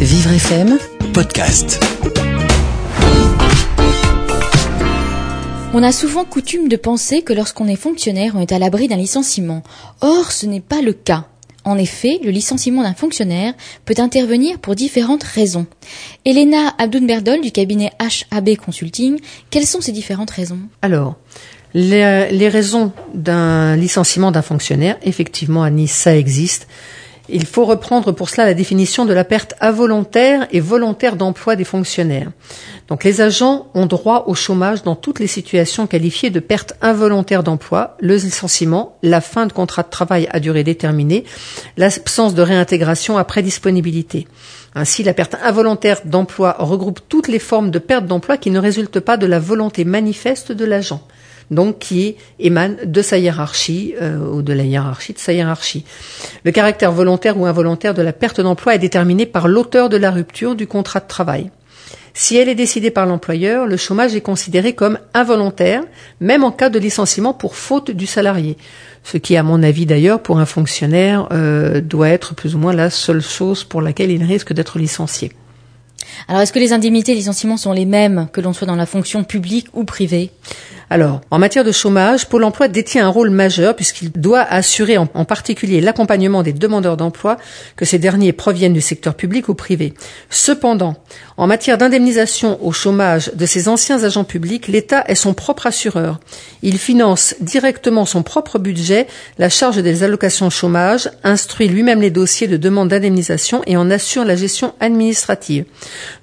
Vivre FM, podcast. On a souvent coutume de penser que lorsqu'on est fonctionnaire, on est à l'abri d'un licenciement. Or, ce n'est pas le cas. En effet, le licenciement d'un fonctionnaire peut intervenir pour différentes raisons. Elena Abdoun-Berdol du cabinet HAB Consulting, quelles sont ces différentes raisons? Alors, les, les raisons d'un licenciement d'un fonctionnaire, effectivement, à Nice, ça existe. Il faut reprendre pour cela la définition de la perte involontaire et volontaire d'emploi des fonctionnaires. Donc les agents ont droit au chômage dans toutes les situations qualifiées de perte involontaire d'emploi, le licenciement, la fin de contrat de travail à durée déterminée, l'absence de réintégration après disponibilité. Ainsi, la perte involontaire d'emploi regroupe toutes les formes de perte d'emploi qui ne résultent pas de la volonté manifeste de l'agent donc qui émane de sa hiérarchie euh, ou de la hiérarchie de sa hiérarchie. Le caractère volontaire ou involontaire de la perte d'emploi est déterminé par l'auteur de la rupture du contrat de travail. Si elle est décidée par l'employeur, le chômage est considéré comme involontaire, même en cas de licenciement pour faute du salarié. Ce qui, à mon avis d'ailleurs, pour un fonctionnaire, euh, doit être plus ou moins la seule chose pour laquelle il risque d'être licencié. Alors, est-ce que les indemnités de licenciement sont les mêmes que l'on soit dans la fonction publique ou privée? Alors, en matière de chômage, Pôle emploi détient un rôle majeur puisqu'il doit assurer en, particulier l'accompagnement des demandeurs d'emploi, que ces derniers proviennent du secteur public ou privé. Cependant, en matière d'indemnisation au chômage de ces anciens agents publics, l'État est son propre assureur. Il finance directement son propre budget, la charge des allocations chômage, instruit lui-même les dossiers de demande d'indemnisation et en assure la gestion administrative.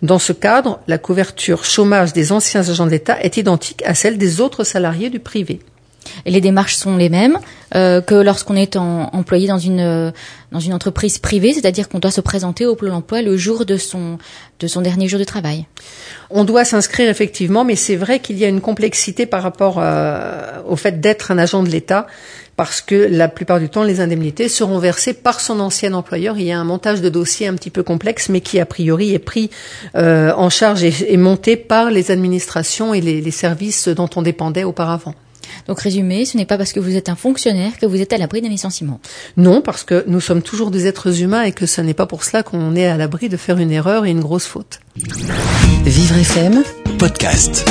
Dans ce cadre, la couverture chômage des anciens agents de l'État est identique à celle des autres salariés du privé. Les démarches sont les mêmes euh, que lorsqu'on est employé dans une euh, dans une entreprise privée, c'est-à-dire qu'on doit se présenter au Pôle Emploi le jour de son de son dernier jour de travail. On doit s'inscrire effectivement, mais c'est vrai qu'il y a une complexité par rapport euh, au fait d'être un agent de l'État, parce que la plupart du temps, les indemnités seront versées par son ancien employeur. Il y a un montage de dossier un petit peu complexe, mais qui a priori est pris en charge et, monté par les administrations et les services dont on dépendait auparavant. Donc résumé, ce n'est pas parce que vous êtes un fonctionnaire que vous êtes à l'abri d'un licenciement. Non, parce que nous sommes toujours des êtres humains et que ce n'est pas pour cela qu'on est à l'abri de faire une erreur et une grosse faute. Vivre FM, podcast.